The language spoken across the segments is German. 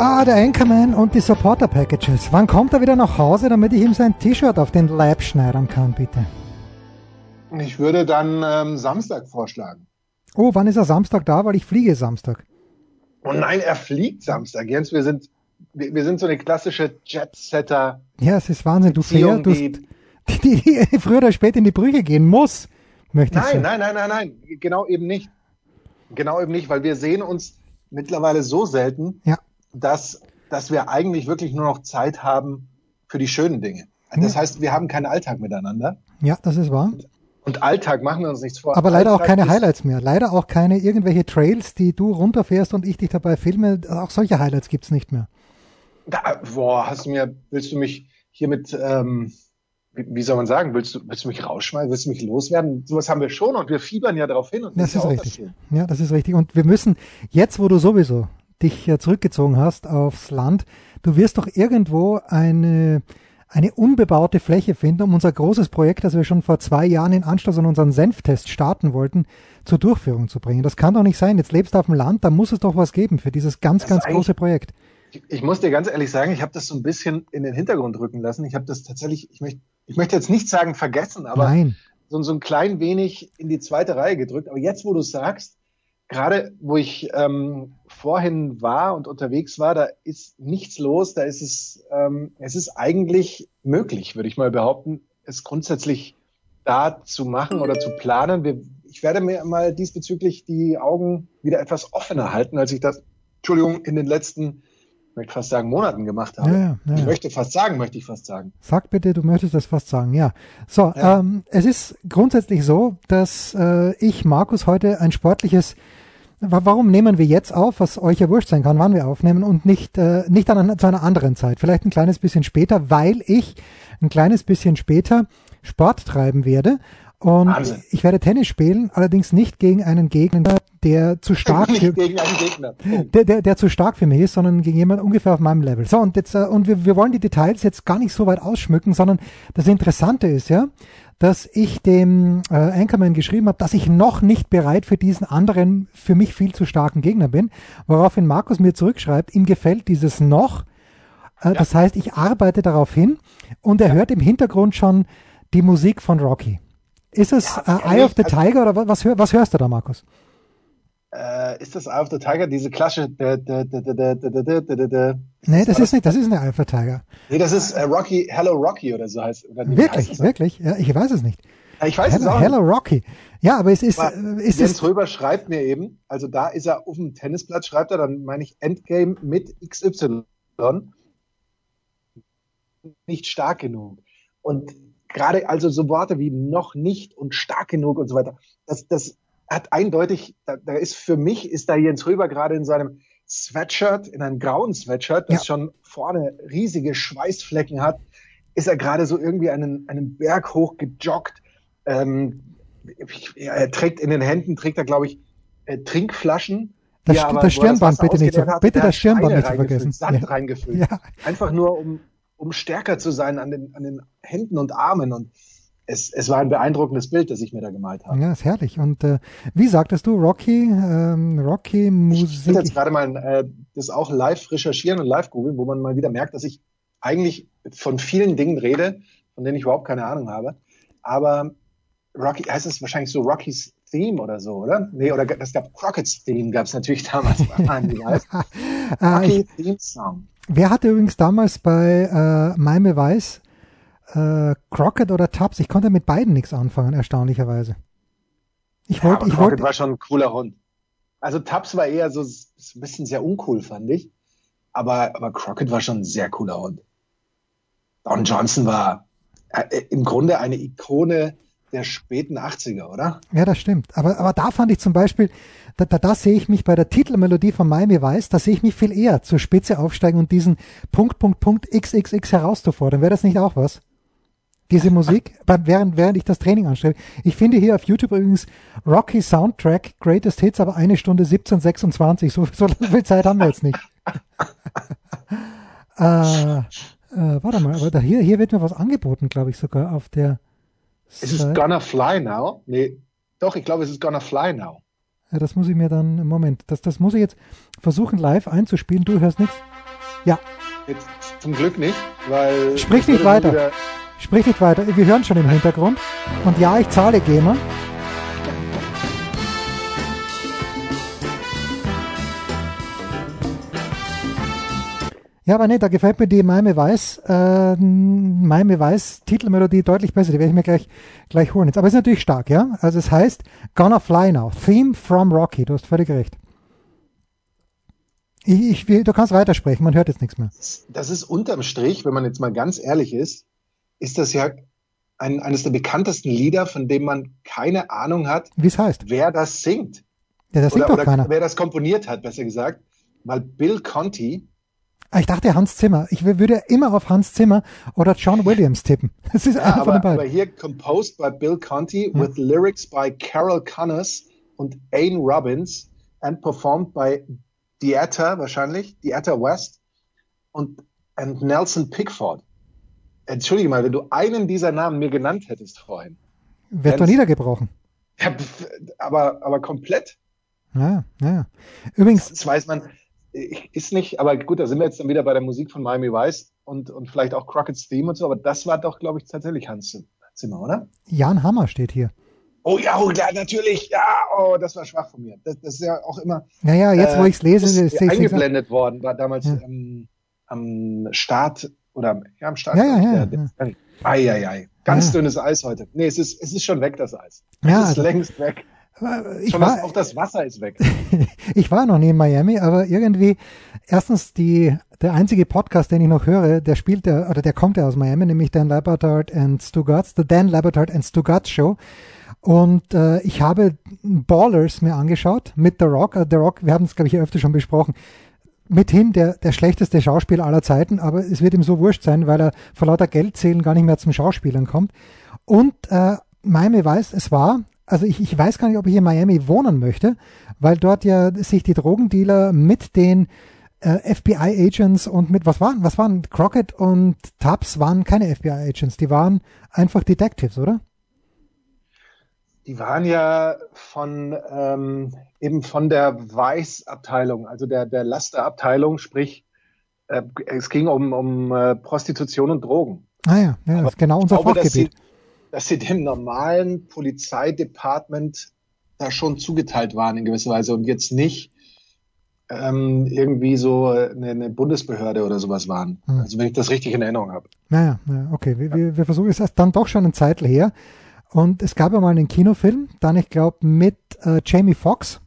Ah, der Anchorman und die Supporter Packages. Wann kommt er wieder nach Hause, damit ich ihm sein T-Shirt auf den Leib schneidern kann, bitte? Ich würde dann ähm, Samstag vorschlagen. Oh, wann ist er Samstag da? Weil ich fliege Samstag. Oh nein, er fliegt Samstag. Jens, wir sind, wir, wir sind so eine klassische Jet-Setter. Ja, es ist Wahnsinn. Du fährst, du, die, die, die früher oder später in die Brüche gehen muss, möchte nein, ich sagen. Nein, nein, nein, nein, nein. Genau eben nicht. Genau eben nicht, weil wir sehen uns mittlerweile so selten. Ja dass, dass wir eigentlich wirklich nur noch Zeit haben für die schönen Dinge. Das ja. heißt, wir haben keinen Alltag miteinander. Ja, das ist wahr. Und Alltag machen wir uns nichts vor. Aber leider Alltag auch keine Highlights mehr. Leider auch keine irgendwelche Trails, die du runterfährst und ich dich dabei filme. Auch solche Highlights gibt's nicht mehr. Da, boah, hast du mir, willst du mich hier mit, ähm, wie, soll man sagen, willst du, willst du mich rausschmeißen, willst du mich loswerden? Sowas haben wir schon und wir fiebern ja darauf hin. Und das, das ist richtig. Das ja, das ist richtig. Und wir müssen, jetzt wo du sowieso dich zurückgezogen hast aufs Land, du wirst doch irgendwo eine, eine unbebaute Fläche finden, um unser großes Projekt, das wir schon vor zwei Jahren in Anschluss an unseren Senftest starten wollten, zur Durchführung zu bringen. Das kann doch nicht sein. Jetzt lebst du auf dem Land, da muss es doch was geben für dieses ganz, ganz große Projekt. Ich, ich muss dir ganz ehrlich sagen, ich habe das so ein bisschen in den Hintergrund rücken lassen. Ich habe das tatsächlich, ich möchte, ich möchte jetzt nicht sagen vergessen, aber Nein. So, so ein klein wenig in die zweite Reihe gedrückt. Aber jetzt, wo du sagst, gerade wo ich ähm, vorhin war und unterwegs war, da ist nichts los, da ist es, ähm, es ist eigentlich möglich, würde ich mal behaupten, es grundsätzlich da zu machen oder zu planen. Wir, ich werde mir mal diesbezüglich die Augen wieder etwas offener halten, als ich das, Entschuldigung, in den letzten, ich möchte fast sagen, Monaten gemacht habe. Ja, ja, ja. Ich möchte fast sagen, möchte ich fast sagen. Sag bitte, du möchtest das fast sagen, ja. So. Ähm, es ist grundsätzlich so, dass äh, ich, Markus, heute ein sportliches Warum nehmen wir jetzt auf, was euch ja wurscht sein kann, wann wir aufnehmen und nicht, äh, nicht an, zu einer anderen Zeit, vielleicht ein kleines bisschen später, weil ich ein kleines bisschen später Sport treiben werde und Wahnsinn. ich werde Tennis spielen, allerdings nicht gegen einen Gegner, der zu stark Nicht für, gegen einen Gegner. Punkt. der, der, der zu stark für mich ist, sondern gegen jemanden ungefähr auf meinem Level. So, und jetzt, äh, und wir, wir wollen die Details jetzt gar nicht so weit ausschmücken, sondern das Interessante ist ja, dass ich dem äh, Anchorman geschrieben habe, dass ich noch nicht bereit für diesen anderen, für mich viel zu starken Gegner bin, woraufhin Markus mir zurückschreibt, ihm gefällt dieses noch, äh, das heißt, ich arbeite darauf hin. Und er hört im Hintergrund schon die Musik von Rocky. Ist es Ja, äh, Eye of the also- Tiger oder was, was, hör, was hörst du da, Markus? Äh, ist das Eye of the Tiger, diese Klatsche? Nee, das ist nicht, das ist eine Eye of the Tiger. Nee, das ist äh, Rocky, Hello Rocky oder so heißt. Oder wirklich, heißt wirklich? Ja, ich weiß es nicht. Ich weiß Hello, es auch. Hello Rocky. Ja, aber es ist. Aber äh, ist Jens Röber schreibt mir eben, also da ist er auf dem Tennisplatz, schreibt er, dann meine ich Endgame mit XY. Nicht stark genug. Und gerade also so Worte wie noch nicht und stark genug und so weiter, das, das hat eindeutig, da, da ist für mich, ist da Jens Röber gerade in seinem Sweatshirt, in einem grauen Sweatshirt, das Ja. schon vorne riesige Schweißflecken hat, ist er gerade so irgendwie einen, einen Berg hoch gejoggt. Ähm, er trägt in den Händen, trägt er, glaube ich, äh, Trinkflaschen. Das aber- das Stirnband bitte nicht hat, bitte das Stirnband nicht zu reingefüllt, vergessen. Sand Ja. reingefüllt. ja, Einfach nur, um, um stärker zu sein an den, an den Händen und Armen. Und es, es war ein beeindruckendes Bild, das ich mir da gemalt habe. ja, ist herrlich. Und äh, wie sagtest du, Rocky, ähm, Rocky Ich will Musik? jetzt gerade mal äh, das auch live recherchieren und live googeln, wo man mal wieder merkt, dass ich eigentlich von vielen Dingen rede, von denen ich überhaupt keine Ahnung habe. Aber Rocky, heißt es wahrscheinlich so Rocky's Theme oder so, oder? Nee, oder es gab Crockett's Theme, gab es natürlich damals. Äh, Rocky Theme Song. wer hatte übrigens damals bei äh, Maime Weiß äh, Crockett oder Tubbs? Ich konnte mit beiden nichts anfangen, erstaunlicherweise. Ich Ja, wollte, aber ich Crockett wollte, war schon ein cooler Hund. Also Tubbs war eher so s- ein bisschen sehr uncool, fand ich. Aber, aber Crockett war schon ein sehr cooler Hund. Don Johnson war äh, im Grunde eine Ikone der späten 80er, oder? Ja, das stimmt. Aber, aber da fand ich zum Beispiel, da, da, da sehe ich mich bei der Titelmelodie von Miami Vice, da sehe ich mich viel eher zur Spitze aufsteigen und diesen Punkt, Punkt, Punkt XXX herauszufordern. Wäre das nicht auch was? Diese Musik, während, während ich das Training anstelle. Ich finde hier auf YouTube übrigens Rocky Soundtrack Greatest Hits, aber eine Stunde 17, 26. So, so viel Zeit haben wir jetzt nicht. äh, äh, warte mal, aber da, hier, hier wird mir was angeboten, glaube ich, sogar auf der. Ist es Gonna Fly Now? Nee, doch, ich glaube, es ist Gonna Fly Now. Ja, das muss ich mir dann, Moment, das, das muss ich jetzt versuchen live einzuspielen. Du hörst nichts? Ja. Jetzt zum Glück nicht, weil. Sprich nicht weiter. Sprich nicht weiter. Wir hören schon im Hintergrund. Und ja, ich zahle GEMA. Ja, aber nee, da gefällt mir die Miami Weiß, äh, Miami Weiß Titelmelodie deutlich besser. Die werde ich mir gleich, gleich holen jetzt. Aber es ist natürlich stark, ja? Also es heißt Gonna Fly Now. Theme from Rocky. Du hast völlig recht. Ich, ich du kannst weitersprechen, man hört jetzt nichts mehr. Das ist unterm Strich, wenn man jetzt mal ganz ehrlich ist, ist das ja ein, eines der bekanntesten Lieder, von dem man keine Ahnung hat, wie es heißt, wer das singt. Ja, das singt oder, doch keiner. Wer das komponiert hat, besser gesagt. Weil Bill Conti Ah, ich dachte Hans Zimmer. Ich würde immer auf Hans Zimmer oder John Williams tippen. Das ist ja, einer von den beiden. Aber hier composed by Bill Conti ja. with lyrics by Carol Connors und Ayn Robbins and performed by Dieter wahrscheinlich, Dieter West und and Nelson Pickford. Entschuldige mal, wenn du einen dieser Namen mir genannt hättest vorhin. Wird doch niedergebrochen. Ja, aber, aber komplett. Ja, ja. Übrigens. Das weiß man, ist nicht, aber gut, da sind wir jetzt dann wieder bei der Musik von Miami Vice und, und vielleicht auch Crockett's Theme und so, aber das war doch, glaube ich, tatsächlich Hans Zimmer, oder? Jan Hammer steht hier. Oh ja, oh, ja, natürlich, ja, oh, das war schwach von mir. Das, das ist ja auch immer. Naja, jetzt äh, wo ich es lese, ist es eingeblendet worden, war damals ja. ähm, am Start oder ja, am Start. Ja, ja, ja. Der, ja. Ei, ei, ei. Ganz ja. dünnes Eis heute. Nee, es ist, es ist schon weg, das Eis. Es ja, ist also, längst weg. Ich Schon war, das, auch das Wasser ist weg. ich war noch nie in Miami, aber irgendwie, erstens die, der einzige Podcast, den ich noch höre, der spielt der, oder der kommt ja aus Miami, nämlich Dan Labertard and Stugatz, The Dan Labertard and Stugatz Show. Und äh, ich habe Ballers mir angeschaut mit The Rock. Uh, The Rock, wir haben es, glaube ich, öfter schon besprochen, mithin der, der schlechteste Schauspieler aller Zeiten, aber es wird ihm so wurscht sein, weil er vor lauter Geldzählen gar nicht mehr zum Schauspielern kommt. Und äh, Miami weiß, es war also ich, ich weiß gar nicht, ob ich in Miami wohnen möchte, weil dort ja sich die Drogendealer mit den äh, FBI-Agents und mit, was waren, was waren, Crockett und Tubbs waren keine FBI-Agents, die waren einfach Detectives, oder? Die waren ja von, ähm, eben von der Weiß-Abteilung, also der, der Lasterabteilung, sprich, äh, es ging um, um äh, Prostitution und Drogen. Ah ja, ja das ist genau unser glaube, Fachgebiet dass sie dem normalen Polizeidepartment da schon zugeteilt waren in gewisser Weise und jetzt nicht ähm, irgendwie so eine, eine, Bundesbehörde oder sowas waren. Hm. Also wenn ich das richtig in Erinnerung habe. Naja, ja, okay. Wir, wir, wir versuchen es dann doch schon ein Zeitl her. Und es gab ja mal einen Kinofilm, dann ich glaube mit äh, Jamie Foxx.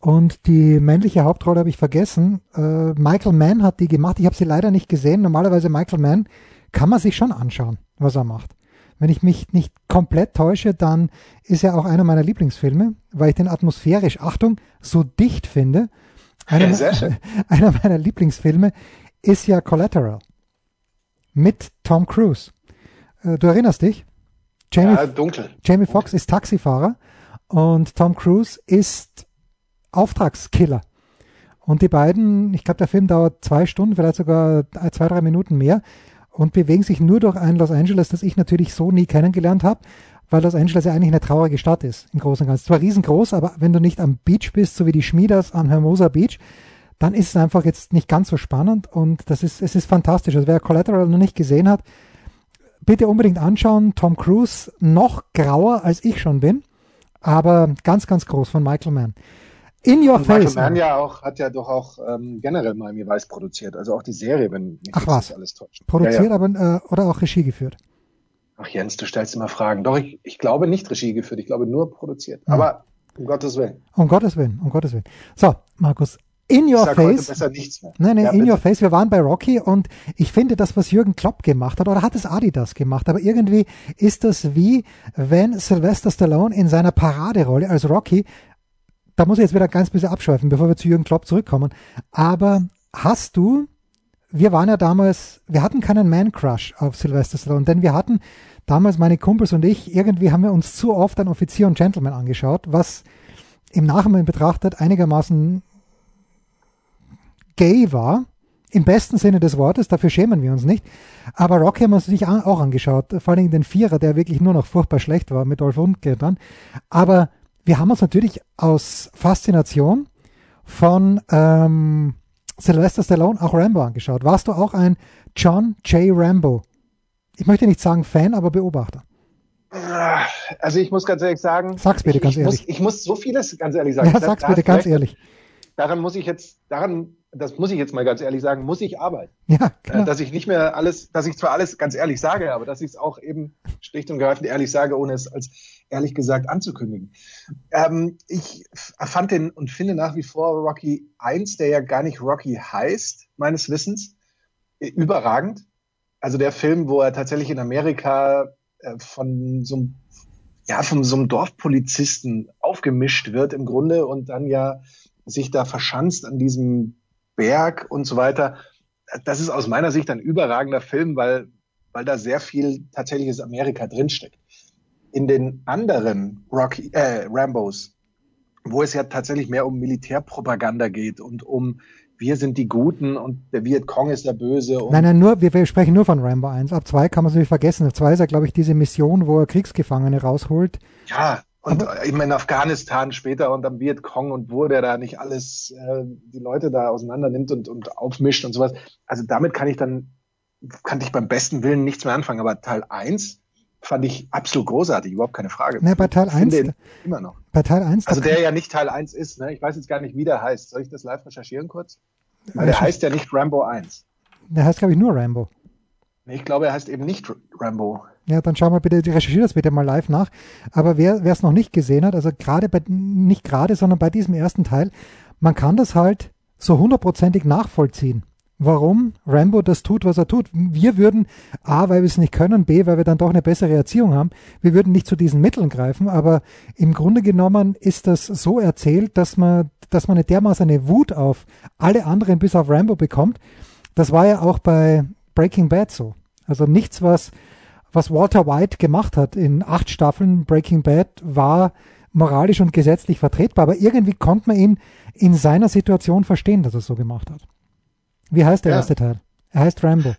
Und die männliche Hauptrolle habe ich vergessen. Äh, Michael Mann hat die gemacht. Ich habe sie leider nicht gesehen. Normalerweise Michael Mann kann man sich schon anschauen, was er macht. Wenn ich mich nicht komplett täusche, dann ist er auch einer meiner Lieblingsfilme, weil ich den atmosphärisch, Achtung, so dicht finde. Einer, ja, einer meiner Lieblingsfilme ist ja Collateral mit Tom Cruise. Äh, du erinnerst dich? Jamie, ja, dunkel. Jamie Foxx ist Taxifahrer und Tom Cruise ist Auftragskiller. Und die beiden, ich glaube, der Film dauert zwei Stunden, vielleicht sogar zwei, drei Minuten mehr und bewegen sich nur durch ein Los Angeles, das ich natürlich so nie kennengelernt habe, weil Los Angeles ja eigentlich eine traurige Stadt ist, im Großen und Ganzen. Zwar riesengroß, aber wenn du nicht am Beach bist, so wie die Schmieders am Hermosa Beach, dann ist es einfach jetzt nicht ganz so spannend und das ist, es ist fantastisch. Also wer Collateral noch nicht gesehen hat, bitte unbedingt anschauen. Tom Cruise noch grauer als ich schon bin, aber ganz, ganz groß von Michael Mann. In Your und Face. Michael Mann ja auch, hat ja doch auch ähm, generell Miami Vice produziert, also auch die Serie, wenn mich Ach was. alles täuscht. Produziert, ja, ja. aber äh, oder auch Regie geführt. Ach Jens, du stellst immer Fragen. Doch, ich, ich glaube nicht Regie geführt, ich glaube nur produziert. Ja. Aber um Gottes Willen. Um Gottes Willen, um Gottes Willen. So, Markus, in your face. Nein, nein, ja, in bitte. your face. Wir waren bei Rocky und ich finde das, was Jürgen Klopp gemacht hat, oder hat es Adidas gemacht, aber irgendwie ist das wie, wenn Sylvester Stallone in seiner Paraderolle als Rocky da muss ich jetzt wieder ganz bisschen abschweifen, bevor wir zu Jürgen Klopp zurückkommen. Aber hast du wir waren ja damals, wir hatten keinen Man-Crush auf Sylvester Stallone, denn wir hatten damals meine Kumpels und ich, irgendwie haben wir uns zu oft ein Offizier und Gentleman angeschaut, was im Nachhinein betrachtet einigermaßen gay war. Im besten Sinne des Wortes, dafür schämen wir uns nicht. Aber Rocky haben wir uns natürlich auch angeschaut, vor allem den Vierer, der wirklich nur noch furchtbar schlecht war mit Dolph Lundgren dran. Aber wir haben uns natürlich aus Faszination von ähm, Sylvester Stallone auch Rambo angeschaut. Warst du auch ein John J. Rambo? Ich möchte nicht sagen Fan, aber Beobachter. Also ich muss ganz ehrlich sagen. Sag's bitte ich, ganz ich ehrlich. Muss, ich muss so vieles ganz ehrlich sagen. Ja, sag's bitte ganz ehrlich. Daran muss ich jetzt, daran, das muss ich jetzt mal ganz ehrlich sagen, muss ich arbeiten. Ja, genau. Dass ich nicht mehr alles, dass ich zwar alles ganz ehrlich sage, aber dass ich es auch eben schlicht und greifend ehrlich sage, ohne es als ehrlich gesagt anzukündigen. Ähm, ich fand den und finde nach wie vor Rocky 1, der ja gar nicht Rocky heißt, meines Wissens, überragend. Also der Film, wo er tatsächlich in Amerika äh, von so einem ja, von so einem Dorfpolizisten aufgemischt wird im Grunde und dann ja sich da verschanzt an diesem Berg und so weiter. Das ist aus meiner Sicht ein überragender Film, weil, weil da sehr viel tatsächliches Amerika drinsteckt. In den anderen Rocky, äh, Rambos, wo es ja tatsächlich mehr um Militärpropaganda geht und um wir sind die Guten und der Vietcong ist der Böse. nein, nein, nur, wir, wir, sprechen nur von Rambo 1. Ab 2 kann man es nicht vergessen. Ab 2 ist ja, glaube ich, diese Mission, wo er Kriegsgefangene rausholt. Ja, und Aber, eben in Afghanistan später und am Vietcong und wo der da nicht alles, äh, die Leute da auseinander nimmt und, und aufmischt und sowas. Also damit kann ich dann, kann ich beim besten Willen nichts mehr anfangen. Aber Teil 1 fand ich absolut großartig, überhaupt keine Frage. Ne, bei Teil 1 immer noch. Bei Teil 1 Also der ja nicht Teil 1 ist, ne? Ich weiß jetzt gar nicht, wie der heißt. Soll ich das live recherchieren kurz? Weil der heißt ja nicht Rambo 1. Der heißt, glaube ich, nur Rambo. Nee, ich glaube, er heißt eben nicht Rambo. Ja, dann schau mal bitte, recherchiere das bitte mal live nach. Aber wer es noch nicht gesehen hat, also gerade bei, nicht gerade, sondern bei diesem ersten Teil, man kann das halt so hundertprozentig nachvollziehen warum Rambo das tut, was er tut. Wir würden, A, weil wir es nicht können, B, weil wir dann doch eine bessere Erziehung haben, wir würden nicht zu diesen Mitteln greifen, aber im Grunde genommen ist das so erzählt, dass man, dass man eine dermaßen eine Wut auf alle anderen bis auf Rambo bekommt. Das war ja auch bei Breaking Bad so. Also nichts, was, was Walter White gemacht hat in acht Staffeln Breaking Bad, war moralisch und gesetzlich vertretbar, aber irgendwie konnte man ihn in seiner Situation verstehen, dass er es so gemacht hat. Wie heißt der ja. erste Teil? Er heißt Rambo.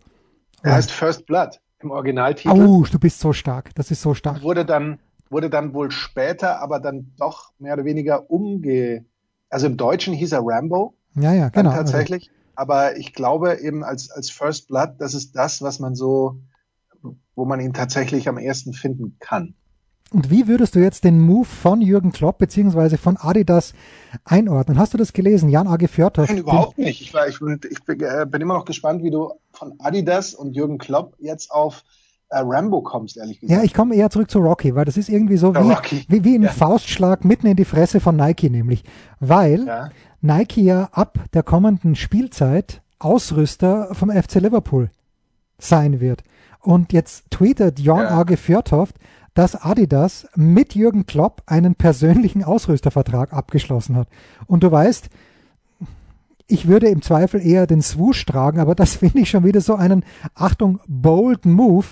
Er heißt First Blood im Originaltitel. Oh, du bist so stark. Das ist so stark. Wurde dann, wurde dann wohl später, aber dann doch mehr oder weniger umge. Also im Deutschen hieß er Rambo. Ja, ja, genau. Tatsächlich. Also. Aber ich glaube eben als, als First Blood, das ist das, was man so, wo man ihn tatsächlich am ersten finden kann. Und wie würdest du jetzt den Move von Jürgen Klopp beziehungsweise von Adidas einordnen? Hast du das gelesen, Jan Age Fjörthoff? Nein, überhaupt nicht. Ich, war, ich, bin, ich bin, äh, bin, immer noch gespannt, wie du von Adidas und Jürgen Klopp jetzt auf äh, Rambo kommst, ehrlich gesagt. Ja, ich komme eher zurück zu Rocky, weil das ist irgendwie so wie, wie, wie, ein ja. Faustschlag mitten in die Fresse von Nike nämlich. Weil ja. Nike ja ab der kommenden Spielzeit Ausrüster vom FC Liverpool sein wird. Und jetzt tweetet Jan ja. Age Fjörthoff, dass Adidas mit Jürgen Klopp einen persönlichen Ausrüstervertrag abgeschlossen hat. Und du weißt, ich würde im Zweifel eher den Swoosh tragen, aber das finde ich schon wieder so einen, Achtung, bold Move,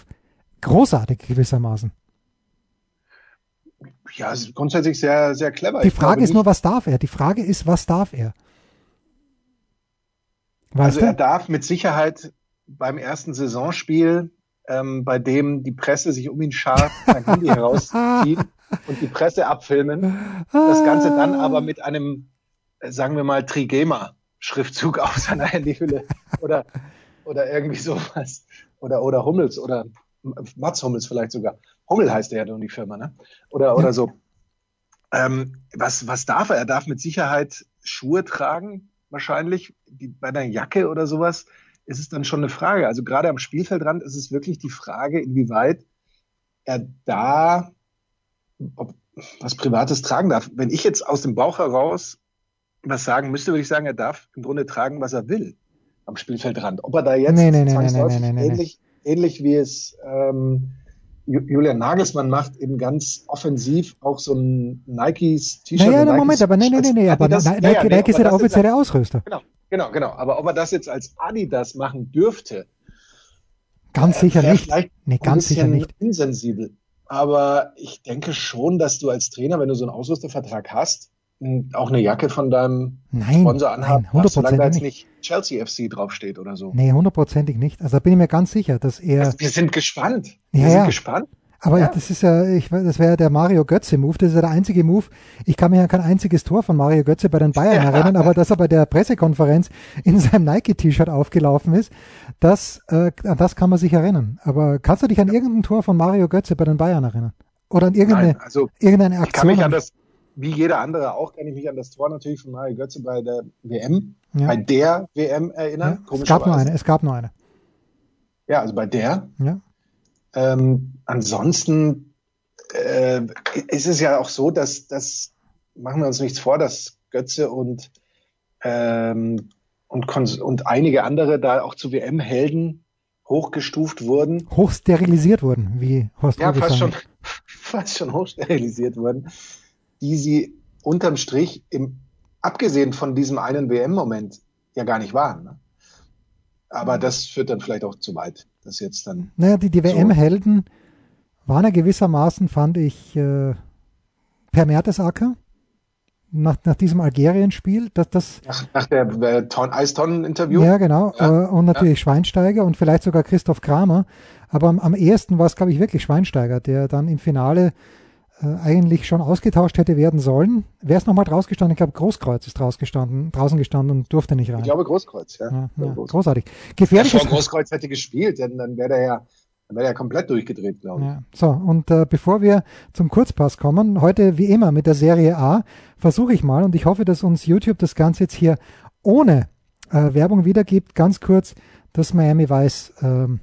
großartig gewissermaßen. Ja, grundsätzlich sehr, sehr clever. Die Frage ist nur, was darf er? Die Frage ist, was darf er? Weißt also er darf mit Sicherheit beim ersten Saisonspiel ähm, bei dem die Presse sich um ihn schart, sein Handy herauszieht und die Presse abfilmen. Das Ganze dann aber mit einem, äh, sagen wir mal, Trigema-Schriftzug auf seiner Handyhülle oder, oder irgendwie sowas. Oder, oder Hummels oder Mats Hummels vielleicht sogar. Hummel heißt er ja nun die Firma, ne? Oder, oder so. Ähm, was, was darf er? Er darf mit Sicherheit Schuhe tragen, wahrscheinlich, die, bei einer Jacke oder sowas ist es dann schon eine Frage. Also gerade am Spielfeldrand ist es wirklich die Frage, inwieweit er da ob, was Privates tragen darf. Wenn ich jetzt aus dem Bauch heraus was sagen müsste, würde ich sagen, er darf im Grunde tragen, was er will am Spielfeldrand. Ob er da jetzt nee, nee, nee, ähnlich, ähnlich wie es ähm, Julian Nagelsmann macht eben ganz offensiv auch so ein Nikes T-Shirt. Naja, Nikes Moment, aber nee, nee, nee, nee, aber Nike, Nike, Nike ist ja der offizielle Ausrüster. Genau. Genau, genau. Aber ob er das jetzt als Adidas machen dürfte, ganz sicher wäre nicht. Nee, ganz sicher nicht. insensibel. Aber ich denke schon, dass du als Trainer, wenn du so einen Ausrüstervertrag hast, auch eine Jacke von deinem Nein, Sponsor anhaben nein, darfst, solange da jetzt nicht Chelsea FC draufsteht oder so. Nee, hundertprozentig nicht. Also da bin ich mir ganz sicher, dass er. Also wir sind gespannt. Wir Ja, sind ja. gespannt. Aber Ja. das ist ja, ich, das wäre der Mario Götze-Move. Das ist ja der einzige Move. Ich kann mich an kein einziges Tor von Mario Götze bei den Bayern Ja. erinnern, aber dass er bei der Pressekonferenz in seinem Nike-T-Shirt aufgelaufen ist, das, äh, an das kann man sich erinnern. Aber kannst du dich an irgendein Tor von Mario Götze bei den Bayern erinnern? Oder an irgendeine, Nein, also irgendeine ich kann Aktion? mich an das, wie jeder andere auch, kann ich mich an das Tor natürlich von Mario Götze bei der WM, ja. bei der WM erinnern. Es gab nur eine, es gab nur eine. Ja, also bei der. Ja. Ähm, ansonsten äh, ist es ja auch so, dass das machen wir uns nichts vor, dass Götze und ähm, und, Kons und einige andere da auch zu WM-Helden hochgestuft wurden. Hochsterilisiert wurden, wie Horst Ja, fast schon, fast schon hochsterilisiert wurden, die sie unterm Strich im, abgesehen von diesem einen WM-Moment ja gar nicht waren. Ne? Aber das führt dann vielleicht auch zu weit, das jetzt dann. Naja, die, die So. WM-Helden waren ja gewissermaßen, fand ich, äh, Per Mertesacker nach, nach diesem Algerien-Spiel. Das, das, Nach, nach der äh, Ton Eistonnen-Interview. ja, genau. Ja, Äh, und natürlich Schweinsteiger und vielleicht sogar Christoph Kramer. Aber am, am ehesten war es, glaube ich, wirklich Schweinsteiger, der dann im Finale äh, eigentlich schon ausgetauscht hätte werden sollen. Wer ist nochmal draus gestanden? Ich glaube, Großkreuz ist draus gestanden, draußen gestanden und durfte nicht rein. Ich glaube Großkreuz, ja. ja, ja, großartig. Ja, Gefährliches vor Großkreuz hätte gespielt, denn dann wäre der ja, dann wäre ja komplett durchgedreht, glaube ich. Ja, so, und äh, bevor wir zum Kurzpass kommen, heute wie immer mit der Serie A, versuche ich mal, und ich hoffe, dass uns YouTube das Ganze jetzt hier ohne äh, Werbung wiedergibt, ganz kurz das Miami Vice. Ähm,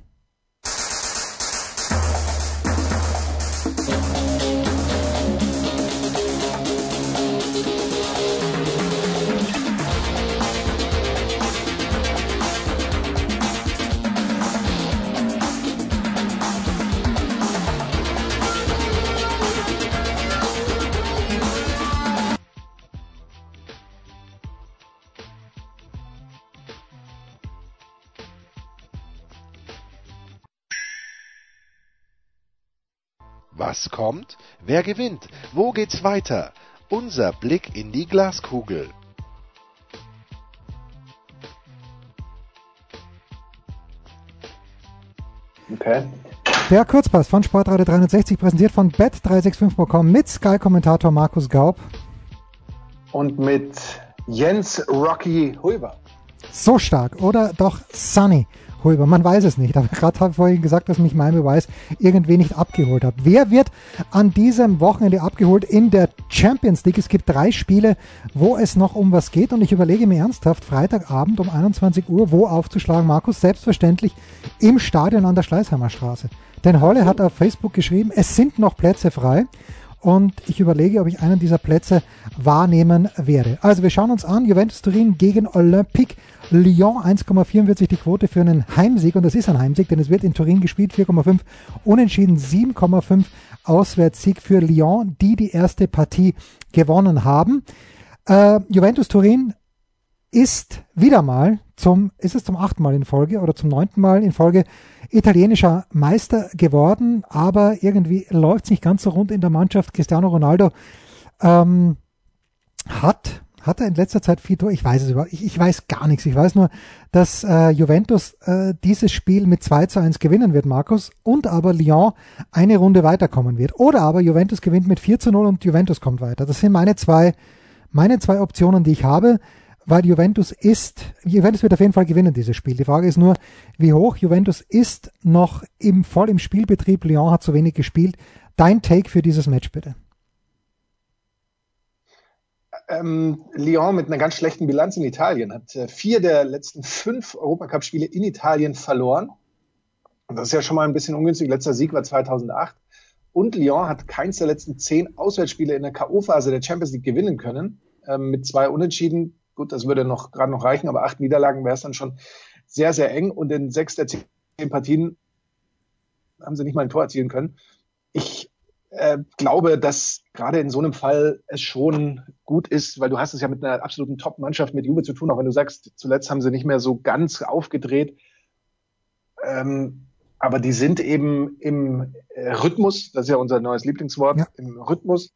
Was kommt? Wer gewinnt? Wo geht's weiter? Unser Blick in die Glaskugel. Okay. der Kurzpass von Sportradio 360, präsentiert von bet365.com mit Sky-Kommentator Markus Gaub. Und mit Jens Rocky Hulber. So stark oder doch Sunny Hulber, man weiß es nicht. Aber gerade habe ich vorhin gesagt, dass mich Miami Vice irgendwie nicht abgeholt hat. Wer wird an diesem Wochenende abgeholt in der Champions League? Es gibt drei Spiele, wo es noch um was geht und ich überlege mir ernsthaft, Freitagabend um 21 Uhr, wo aufzuschlagen, Markus? Selbstverständlich im Stadion an der Schleißheimer Straße. Denn Holle hat auf Facebook geschrieben, es sind noch Plätze frei und ich überlege, ob ich einen dieser Plätze wahrnehmen werde. Also wir schauen uns an, Juventus Turin gegen Olympique Lyon 1,44 die Quote für einen Heimsieg und das ist ein Heimsieg, denn es wird in Turin gespielt 4,5 unentschieden 7,5 Auswärtssieg für Lyon, die die erste Partie gewonnen haben. Äh, Juventus Turin ist wieder mal zum, ist es zum achten Mal in Folge oder zum neunten Mal in Folge italienischer Meister geworden, aber irgendwie läuft es nicht ganz so rund in der Mannschaft. Cristiano Ronaldo ähm, hat hat er in letzter Zeit viel Tor? Ich weiß es überhaupt. Ich, ich weiß gar nichts. Ich weiß nur, dass äh, Juventus äh, dieses Spiel mit 2 zu 1 gewinnen wird, Markus, und aber Lyon eine Runde weiterkommen wird. Oder aber Juventus gewinnt mit 4 zu 0 und Juventus kommt weiter. Das sind meine zwei, meine zwei Optionen, die ich habe, weil Juventus ist, Juventus wird auf jeden Fall gewinnen, dieses Spiel. Die Frage ist nur, wie hoch Juventus ist noch im, voll im Spielbetrieb. Lyon hat zu wenig gespielt. Dein Take für dieses Match bitte. Ähm, Lyon mit einer ganz schlechten Bilanz in Italien hat äh, vier der letzten fünf Europacup-Spiele in Italien verloren. Das ist ja schon mal ein bisschen ungünstig. Letzter Sieg war 2008. Und Lyon hat keins der letzten zehn Auswärtsspiele in der K.O.-Phase der Champions League gewinnen können. Ähm, mit zwei Unentschieden. Gut, das würde noch gerade noch reichen, aber acht Niederlagen wäre es dann schon sehr, sehr eng. Und in sechs der zehn Partien haben sie nicht mal ein Tor erzielen können. Ich äh, glaube, dass gerade in so einem Fall es schon gut ist, weil du hast es ja mit einer absoluten Top-Mannschaft mit Juve zu tun, auch wenn du sagst, zuletzt haben sie nicht mehr so ganz aufgedreht. Ähm, aber die sind eben im äh, Rhythmus, das ist ja unser neues Lieblingswort, ja. im Rhythmus.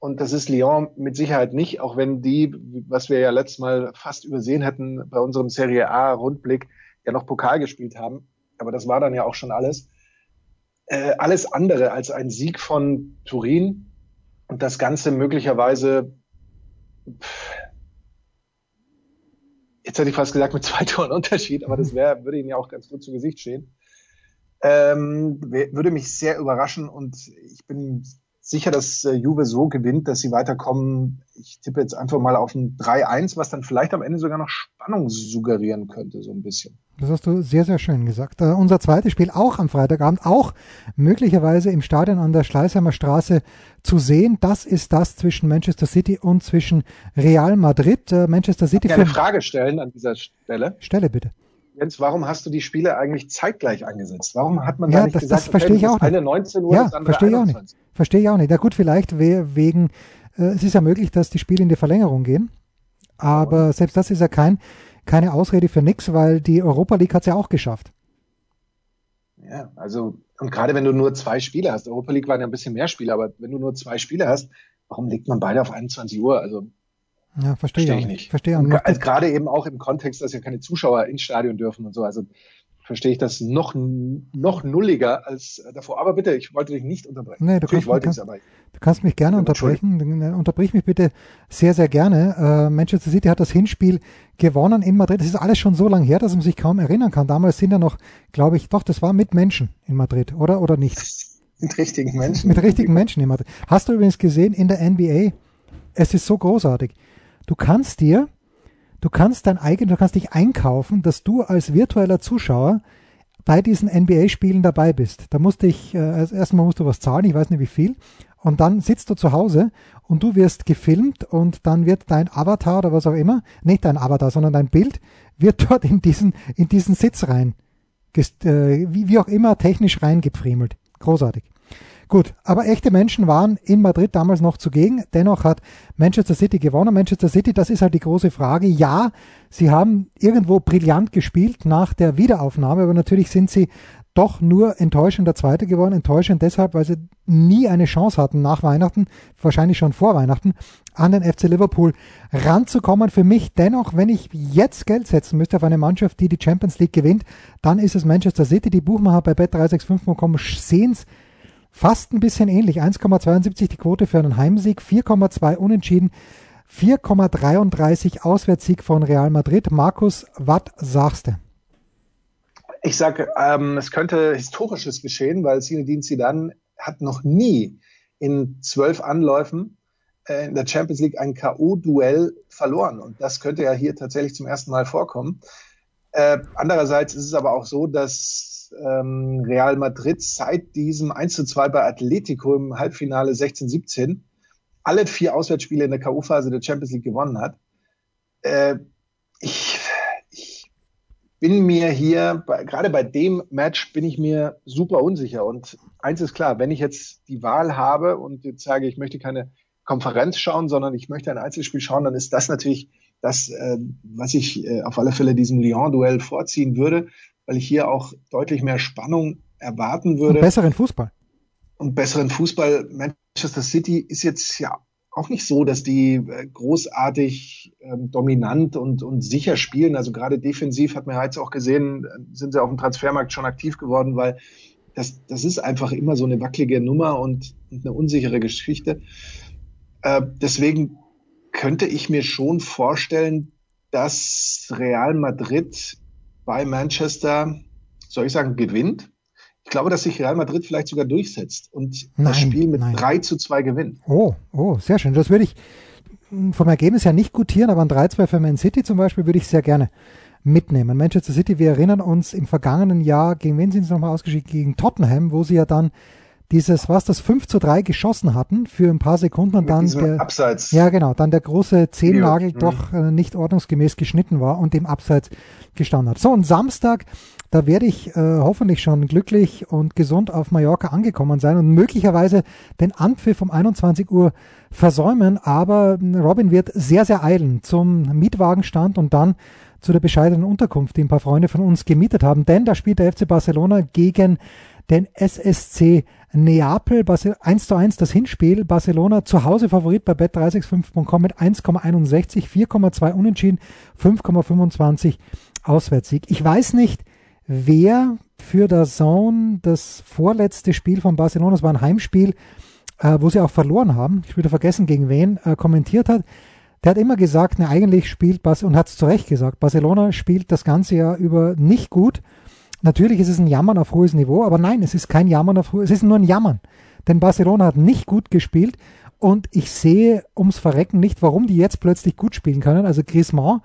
Und das ist Lyon mit Sicherheit nicht, auch wenn die, was wir ja letztes Mal fast übersehen hätten bei unserem Serie A Rundblick, ja noch Pokal gespielt haben. Aber das war dann ja auch schon alles äh, alles andere als ein Sieg von Turin und das Ganze möglicherweise, pff, jetzt hätte ich fast gesagt mit zwei Toren Unterschied, aber das wäre, würde Ihnen ja auch ganz gut zu Gesicht stehen. Ähm, würde mich sehr überraschen und ich bin sicher, dass äh, Juve so gewinnt, dass sie weiterkommen. Ich tippe jetzt einfach mal auf ein 3-1, was dann vielleicht am Ende sogar noch Spannung suggerieren könnte, so ein bisschen. Das hast du sehr, sehr schön gesagt. Uh, unser zweites Spiel auch am Freitagabend, auch möglicherweise im Stadion an der Schleißheimer Straße zu sehen. Das ist das zwischen Manchester City und zwischen Real Madrid. Uh, Manchester City. Ich eine Frage stellen an dieser Stelle. Stelle bitte. Jens, warum hast du die Spiele eigentlich zeitgleich angesetzt? Warum hat man ja, da nicht das, gesagt, das verstehe okay, ich auch eine 19 Uhr, ja, das andere verstehe ich auch 21? nicht. Verstehe ich auch nicht. Na gut, vielleicht wegen, äh, es ist ja möglich, dass die Spiele in die Verlängerung gehen. Aber selbst das ist ja kein, keine Ausrede für nichts, weil die Europa League hat es ja auch geschafft. Ja, also, und gerade wenn du nur zwei Spiele hast, Europa League waren ja ein bisschen mehr Spiele, aber wenn du nur zwei Spiele hast, warum legt man beide auf 21 Uhr? Also, ja, verstehe, verstehe ich nicht. Verstehe und also gerade eben auch im Kontext, dass ja keine Zuschauer ins Stadion dürfen und so. Also verstehe ich das noch, noch nulliger als davor. Aber bitte, ich wollte dich nicht unterbrechen. Nee, du kannst, wollte kannst, du kannst mich gerne unterbrechen. Unterbrich mich bitte sehr, sehr gerne. Äh, Manchester City hat das Hinspiel gewonnen in Madrid. Das ist alles schon so lange her, dass man sich kaum erinnern kann. Damals sind ja noch, glaube ich, doch, das war mit Menschen in Madrid, oder? Oder nicht? Mit richtigen Menschen. Mit richtigen Menschen in Madrid. Hast du übrigens gesehen in der NBA? Es ist so großartig. Du kannst dir Du kannst dein eigen, du kannst dich einkaufen, dass du als virtueller Zuschauer bei diesen NBA-Spielen dabei bist. Da musst ich, äh, erstmal musst du was zahlen, ich weiß nicht wie viel, und dann sitzt du zu Hause und du wirst gefilmt und dann wird dein Avatar oder was auch immer, nicht dein Avatar, sondern dein Bild, wird dort in diesen, in diesen Sitz rein, äh, wie, wie auch immer technisch reingepfriemelt. Großartig. Gut, aber echte Menschen waren in Madrid damals noch zugegen. Dennoch hat Manchester City gewonnen. Manchester City, das ist halt die große Frage. Ja, sie haben irgendwo brillant gespielt nach der Wiederaufnahme, aber natürlich sind sie doch nur enttäuschender Zweiter geworden. Enttäuschend deshalb, weil sie nie eine Chance hatten nach Weihnachten, wahrscheinlich schon vor Weihnachten, an den FC Liverpool ranzukommen. Für mich dennoch, wenn ich jetzt Geld setzen müsste auf eine Mannschaft, die die Champions League gewinnt, dann ist es Manchester City. Die Buchmacher bei bet365.com sehen es fast ein bisschen ähnlich. 1,72 die Quote für einen Heimsieg, 4,2 Unentschieden, 4,33 Auswärtssieg von Real Madrid. Markus, was sagst du? Ich sage, ähm, es könnte historisches geschehen, weil Zinedine Zidane hat noch nie in zwölf Anläufen äh, in der Champions League ein K.O.-Duell verloren. Und das könnte ja hier tatsächlich zum ersten Mal vorkommen. Äh, andererseits ist es aber auch so, dass ähm, Real Madrid seit diesem 1 zu 2 bei Atletico im Halbfinale 16-17 alle vier Auswärtsspiele in der K.O.-Phase der Champions League gewonnen hat. Äh, ich, ich bin mir hier, bei, gerade bei dem Match bin ich mir super unsicher. Und eins ist klar, wenn ich jetzt die Wahl habe und jetzt sage, ich möchte keine Konferenz schauen, sondern ich möchte ein Einzelspiel schauen, dann ist das natürlich das, äh, was ich äh, auf alle Fälle diesem Lyon-Duell vorziehen würde weil ich hier auch deutlich mehr Spannung erwarten würde. Und besseren Fußball. Und besseren Fußball. Manchester City ist jetzt ja auch nicht so, dass die äh, großartig ähm, dominant und, und sicher spielen. Also gerade defensiv hat man ja jetzt auch gesehen, sind sie auf dem Transfermarkt schon aktiv geworden, weil das, das ist einfach immer so eine wackelige Nummer und, und eine unsichere Geschichte. Äh, deswegen könnte ich mir schon vorstellen, dass Real Madrid bei Manchester, soll ich sagen, gewinnt. Ich glaube, dass sich Real Madrid vielleicht sogar durchsetzt und nein, das Spiel mit nein. 3 zu 2 gewinnt. Oh, oh, sehr schön. Das würde ich vom Ergebnis her nicht gutieren, aber ein 3-2 für Man City zum Beispiel würde ich sehr gerne mitnehmen. Manchester City, wir erinnern uns im vergangenen Jahr, gegen wen sind sie nochmal ausgeschieden? Gegen Tottenham, wo sie ja dann dieses, was das 5 zu 3 geschossen hatten für ein paar Sekunden und dann der, Abseits. ja genau, dann der große Zehennagel mhm. doch äh, nicht ordnungsgemäß geschnitten war und im Abseits gestanden hat. So, und Samstag Da werde ich äh, hoffentlich schon glücklich und gesund auf Mallorca angekommen sein und möglicherweise den Anpfiff um 21 Uhr versäumen. Aber Robin wird sehr, sehr eilen zum Mietwagenstand und dann zu der bescheidenen Unterkunft, die ein paar Freunde von uns gemietet haben. Denn da spielt der FC Barcelona gegen den SSC Neapel, 1 zu 1 das Hinspiel, Barcelona zu Hause Favorit bei bet365.com mit 1,61, 4,2 Unentschieden, 5,25 Auswärtssieg. Ich weiß nicht, wer für der Zone das vorletzte Spiel von Barcelona, das war ein Heimspiel, äh, wo sie auch verloren haben, ich würde vergessen gegen wen, äh, kommentiert hat. Der hat immer gesagt, ne, eigentlich spielt Barcelona, und hat es zu Recht gesagt, Barcelona spielt das ganze Jahr über nicht gut. Natürlich ist es ein Jammern auf hohes Niveau, aber nein, es ist kein Jammern auf hohes, es ist nur ein Jammern. Denn Barcelona hat nicht gut gespielt und ich sehe ums Verrecken nicht, warum die jetzt plötzlich gut spielen können. Also Griezmann,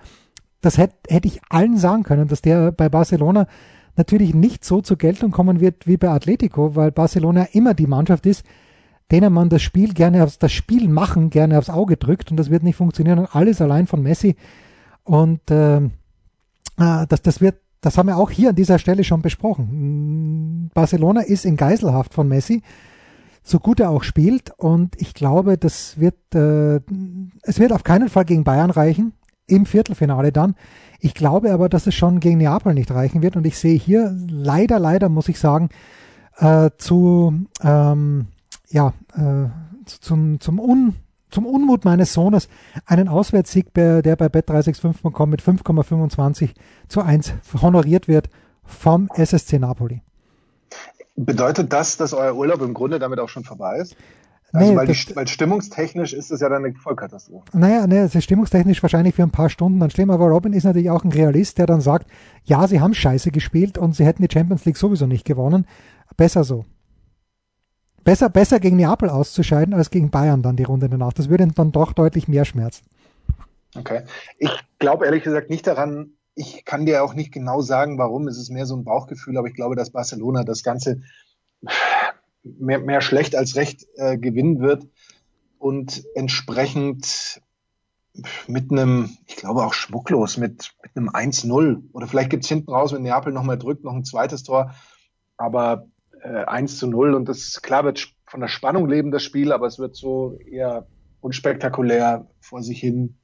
das hätte hätt ich allen sagen können, dass der bei Barcelona natürlich nicht so zur Geltung kommen wird wie bei Atletico, weil Barcelona immer die Mannschaft ist, denen man das Spiel gerne aufs, das Spiel machen gerne aufs Auge drückt und das wird nicht funktionieren und alles allein von Messi und äh, äh das, das wird das haben wir auch hier an dieser Stelle schon besprochen. Barcelona ist in Geiselhaft von Messi, so gut er auch spielt. Und ich glaube, das wird, äh, es wird auf keinen Fall gegen Bayern reichen, im Viertelfinale dann. Ich glaube aber, dass es schon gegen Neapel nicht reichen wird. Und ich sehe hier leider, leider, muss ich sagen, äh, zu, ähm, ja, äh, zum, zum Un, zum Unmut meines Sohnes einen Auswärtssieg, der bei bet365.com mit 5,25 zu 1 honoriert wird vom SSC Napoli. Bedeutet das, dass euer Urlaub im Grunde damit auch schon vorbei ist? Also nee, weil, die, weil stimmungstechnisch ist es ja dann eine Vollkatastrophe. Naja, nee, es ist stimmungstechnisch wahrscheinlich für ein paar Stunden dann schlimm, aber Robin ist natürlich auch ein Realist, der dann sagt, ja, sie haben scheiße gespielt und sie hätten die Champions League sowieso nicht gewonnen. Besser so. Besser, besser gegen Neapel auszuscheiden als gegen Bayern dann die Runde danach. Das würde dann doch deutlich mehr schmerzen. Okay. Ich glaube ehrlich gesagt nicht daran, ich kann dir auch nicht genau sagen, warum. Es ist mehr so ein Bauchgefühl, aber ich glaube, dass Barcelona das Ganze mehr, mehr schlecht als recht äh, gewinnen wird und entsprechend mit einem, ich glaube auch schmucklos, mit, mit einem 1-0 oder vielleicht gibt's hinten raus, wenn Neapel nochmal drückt, noch ein zweites Tor, aber äh, 1 zu 0 und das klar wird von der Spannung leben, das Spiel, aber es wird so eher unspektakulär vor sich hin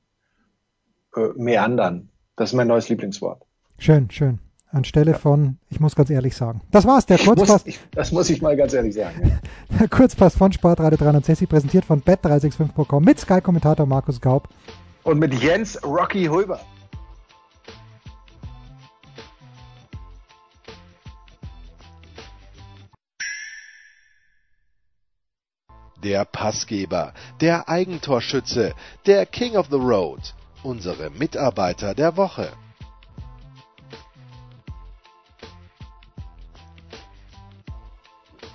äh, meandern. Das ist mein neues Lieblingswort. Schön, schön. Anstelle ja. von, ich muss ganz ehrlich sagen. Das war's, der Kurzpass. Muss, ich, das muss ich mal ganz ehrlich sagen. Ja. Der Kurzpass von Sportradio 360 präsentiert von bet365.com mit Sky-Kommentator Markus Gaub. Und mit Jens Rocky Hulber. Der Passgeber, der Eigentorschütze, der King of the Road, unsere Mitarbeiter der Woche.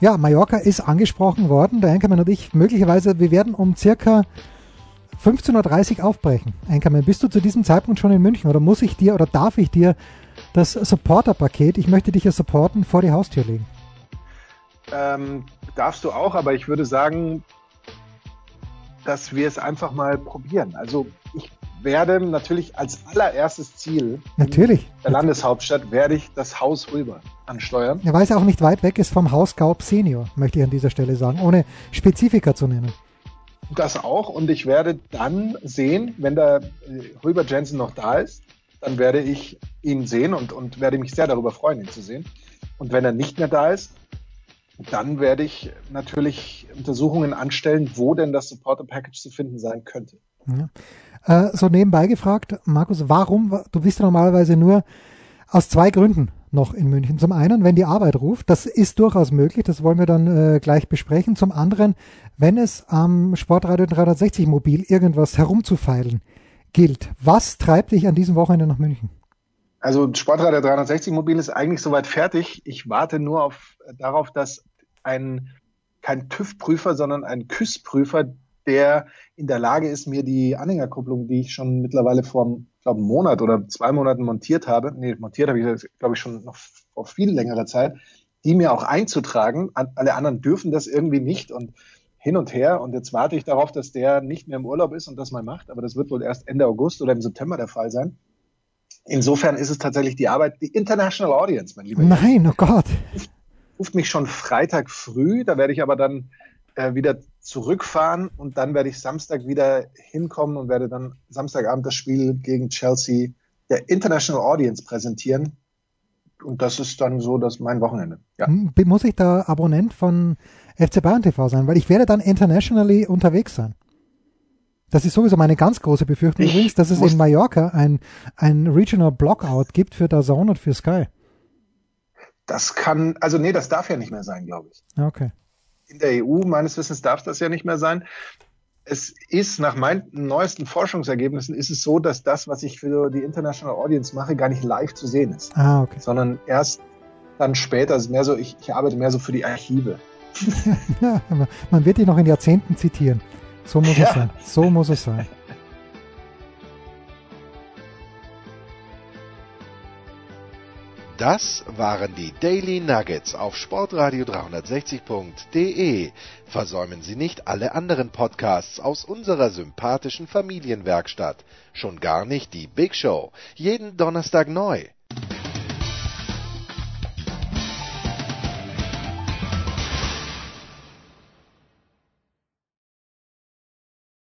Ja, Mallorca ist angesprochen worden. Der Enkermann und ich möglicherweise, wir werden um circa 15.30 Uhr aufbrechen. Enkermann, bist du zu diesem Zeitpunkt schon in München oder muss ich dir oder darf ich dir das Supporter-Paket, ich möchte dich ja supporten, vor die Haustür legen? Ähm, darfst du auch, aber ich würde sagen, dass wir es einfach mal probieren. Also ich werde natürlich als allererstes Ziel natürlich. der Landeshauptstadt werde ich das Haus rüber ansteuern. Ja, weil es auch nicht weit weg ist vom Haus Gaub Senior, möchte ich an dieser Stelle sagen, ohne Spezifika zu nennen. Das auch und ich werde dann sehen, wenn der Rüber äh, Jensen noch da ist, dann werde ich ihn sehen und, und werde mich sehr darüber freuen, ihn zu sehen. Und wenn er nicht mehr da ist, dann werde ich natürlich Untersuchungen anstellen, wo denn das Supporter Package zu finden sein könnte. Ja. Äh, so nebenbei gefragt, Markus, warum, du bist ja normalerweise nur aus zwei Gründen noch in München. Zum einen, wenn die Arbeit ruft, das ist durchaus möglich, das wollen wir dann äh, gleich besprechen. Zum anderen, wenn es am Sportradio 360 Mobil irgendwas herumzufeilen gilt. Was treibt dich an diesem Wochenende nach München? Also Sportradio 360 Mobil ist eigentlich soweit fertig. Ich warte nur auf, darauf, dass ein kein TÜV-Prüfer, sondern ein KÜS-Prüfer, der in der Lage ist, mir die Anhängerkupplung, die ich schon mittlerweile vor, glaube einem Monat oder zwei Monaten montiert habe, nee, montiert habe ich, glaube ich, schon noch vor viel längerer Zeit, die mir auch einzutragen. Alle anderen dürfen das irgendwie nicht und hin und her. Und jetzt warte ich darauf, dass der nicht mehr im Urlaub ist und das mal macht. Aber das wird wohl erst Ende August oder im September der Fall sein. Insofern ist es tatsächlich die Arbeit, die International Audience, mein lieber. Nein, oh Gott. Ruft, mich schon Freitag früh, da werde ich aber dann äh, wieder zurückfahren und dann werde ich Samstag wieder hinkommen und werde dann Samstagabend das Spiel gegen Chelsea der International Audience präsentieren. Und das ist dann so das mein Wochenende. Ja. Muss ich da Abonnent von FC Bayern TV sein? Weil ich werde dann internationally unterwegs sein. Das ist sowieso meine ganz große Befürchtung ich übrigens, dass es in Mallorca ein, ein Regional Blockout gibt für Dazone und für Sky. Das kann, also nee, das darf ja nicht mehr sein, glaube ich. Okay. In der EU, meines Wissens, darf das ja nicht mehr sein es ist nach meinen neuesten Forschungsergebnissen ist es so, dass das, was ich für die International Audience mache, gar nicht live zu sehen ist. Ah, okay. Sondern erst dann später, ist mehr so, ich, ich arbeite mehr so für die Archive. man wird die noch in Jahrzehnten zitieren. So muss ja. es sein. So muss es sein. Das waren die Daily Nuggets auf Sportradio 360.de. Versäumen Sie nicht alle anderen Podcasts aus unserer sympathischen Familienwerkstatt. Schon gar nicht die Big Show. Jeden Donnerstag neu.